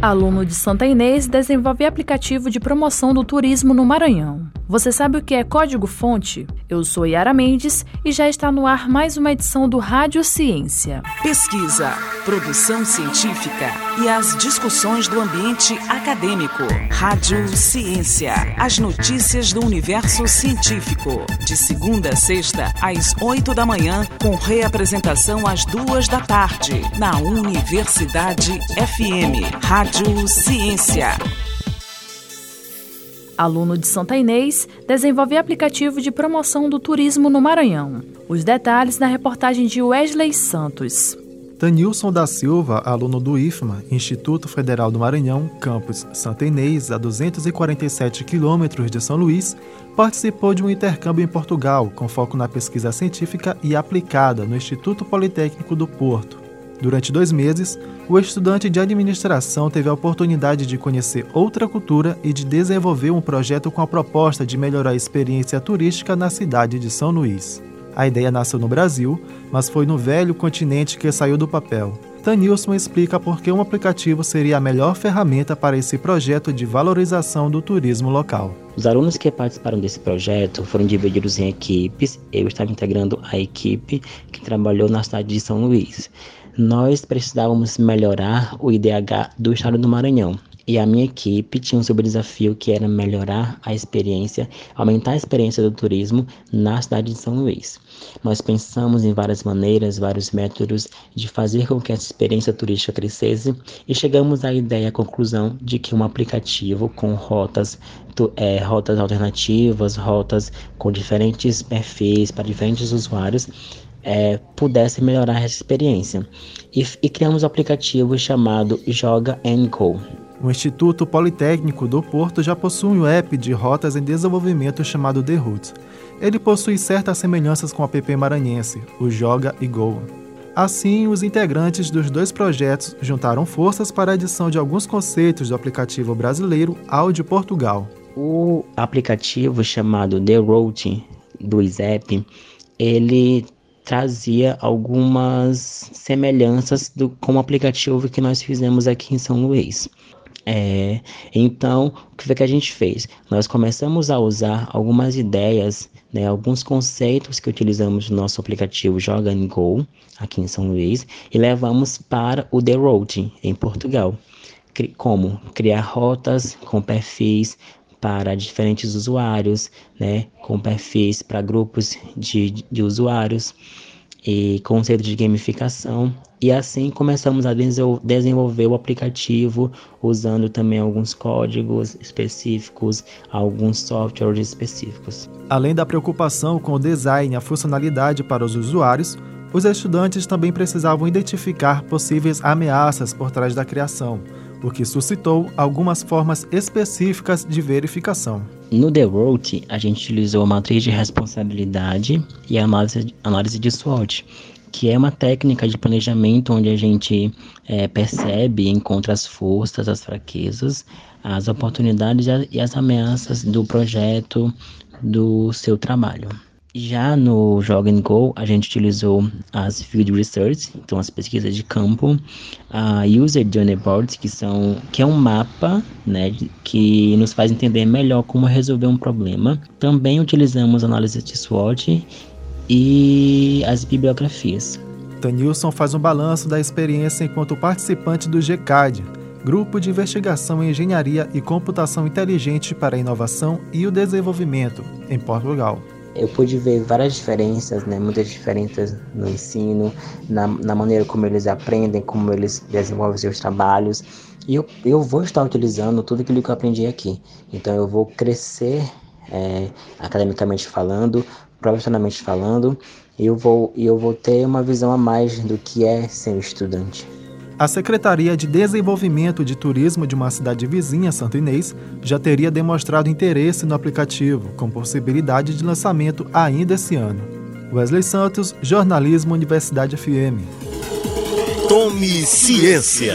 Aluno de Santa Inês desenvolve aplicativo de promoção do turismo no Maranhão. Você sabe o que é código-fonte? Eu sou Yara Mendes e já está no ar mais uma edição do Rádio Ciência. Pesquisa, produção científica e as discussões do ambiente acadêmico. Rádio Ciência, as notícias do universo científico. De segunda a sexta, às oito da manhã, com reapresentação às duas da tarde, na Universidade FM. Rádio Ciência. Aluno de Santa Inês, desenvolve aplicativo de promoção do turismo no Maranhão. Os detalhes na reportagem de Wesley Santos. Tanilson da Silva, aluno do IFMA, Instituto Federal do Maranhão, campus Santa Inês, a 247 quilômetros de São Luís, participou de um intercâmbio em Portugal, com foco na pesquisa científica e aplicada no Instituto Politécnico do Porto. Durante dois meses, o estudante de administração teve a oportunidade de conhecer outra cultura e de desenvolver um projeto com a proposta de melhorar a experiência turística na cidade de São Luís. A ideia nasceu no Brasil, mas foi no velho continente que saiu do papel. Tanilson explica por que um aplicativo seria a melhor ferramenta para esse projeto de valorização do turismo local. Os alunos que participaram desse projeto foram divididos em equipes. Eu estava integrando a equipe que trabalhou na cidade de São Luís. Nós precisávamos melhorar o IDH do estado do Maranhão. E a minha equipe tinha um desafio que era melhorar a experiência, aumentar a experiência do turismo na cidade de São Luís. Nós pensamos em várias maneiras, vários métodos de fazer com que essa experiência turística crescesse e chegamos à ideia, à conclusão de que um aplicativo com rotas, é, rotas alternativas, rotas com diferentes perfis para diferentes usuários, é, pudesse melhorar essa experiência. E, e criamos um aplicativo chamado Joga Co. O Instituto Politécnico do Porto já possui um app de rotas em desenvolvimento chamado The Route. Ele possui certas semelhanças com o app maranhense, o Joga e Go. Assim, os integrantes dos dois projetos juntaram forças para a adição de alguns conceitos do aplicativo brasileiro de Portugal. O aplicativo chamado The Route do ISEP, ele trazia algumas semelhanças do, com o aplicativo que nós fizemos aqui em São Luís. É, então, o que foi que a gente fez? Nós começamos a usar algumas ideias, né, alguns conceitos que utilizamos no nosso aplicativo Joga Go, aqui em São Luís, e levamos para o The Road, em Portugal. Como criar rotas com perfis para diferentes usuários, né, com perfis para grupos de, de usuários e conceito de gamificação. E assim começamos a desenvolver o aplicativo usando também alguns códigos específicos, alguns softwares específicos. Além da preocupação com o design e a funcionalidade para os usuários, os estudantes também precisavam identificar possíveis ameaças por trás da criação, o que suscitou algumas formas específicas de verificação. No The Road, a gente utilizou a matriz de responsabilidade e a análise, análise de SWOT, que é uma técnica de planejamento onde a gente é, percebe e encontra as forças, as fraquezas, as oportunidades e as ameaças do projeto, do seu trabalho. Já no Joga Go, a gente utilizou as Field Research, então as pesquisas de campo, a User Journey Boards, que, são, que é um mapa né, que nos faz entender melhor como resolver um problema. Também utilizamos análise de SWOT e as bibliografias. Tanilson faz um balanço da experiência enquanto participante do GCAD, Grupo de Investigação em Engenharia e Computação Inteligente para a Inovação e o Desenvolvimento, em Portugal eu pude ver várias diferenças, né, muitas diferenças no ensino, na, na maneira como eles aprendem, como eles desenvolvem seus trabalhos. E eu, eu vou estar utilizando tudo aquilo que eu aprendi aqui. Então eu vou crescer é, academicamente falando, profissionalmente falando, e eu vou, eu vou ter uma visão a mais do que é ser um estudante. A Secretaria de Desenvolvimento de Turismo de uma cidade vizinha, Santo Inês, já teria demonstrado interesse no aplicativo, com possibilidade de lançamento ainda esse ano. Wesley Santos, Jornalismo Universidade FM. Tome ciência.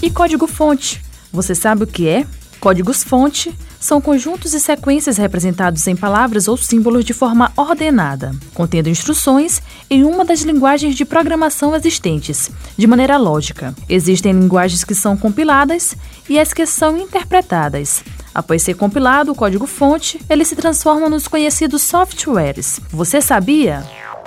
E código-fonte? Você sabe o que é? Códigos-fonte são conjuntos e sequências representados em palavras ou símbolos de forma ordenada, contendo instruções em uma das linguagens de programação existentes, de maneira lógica. Existem linguagens que são compiladas e as que são interpretadas. Após ser compilado o código-fonte, ele se transforma nos conhecidos softwares. Você sabia?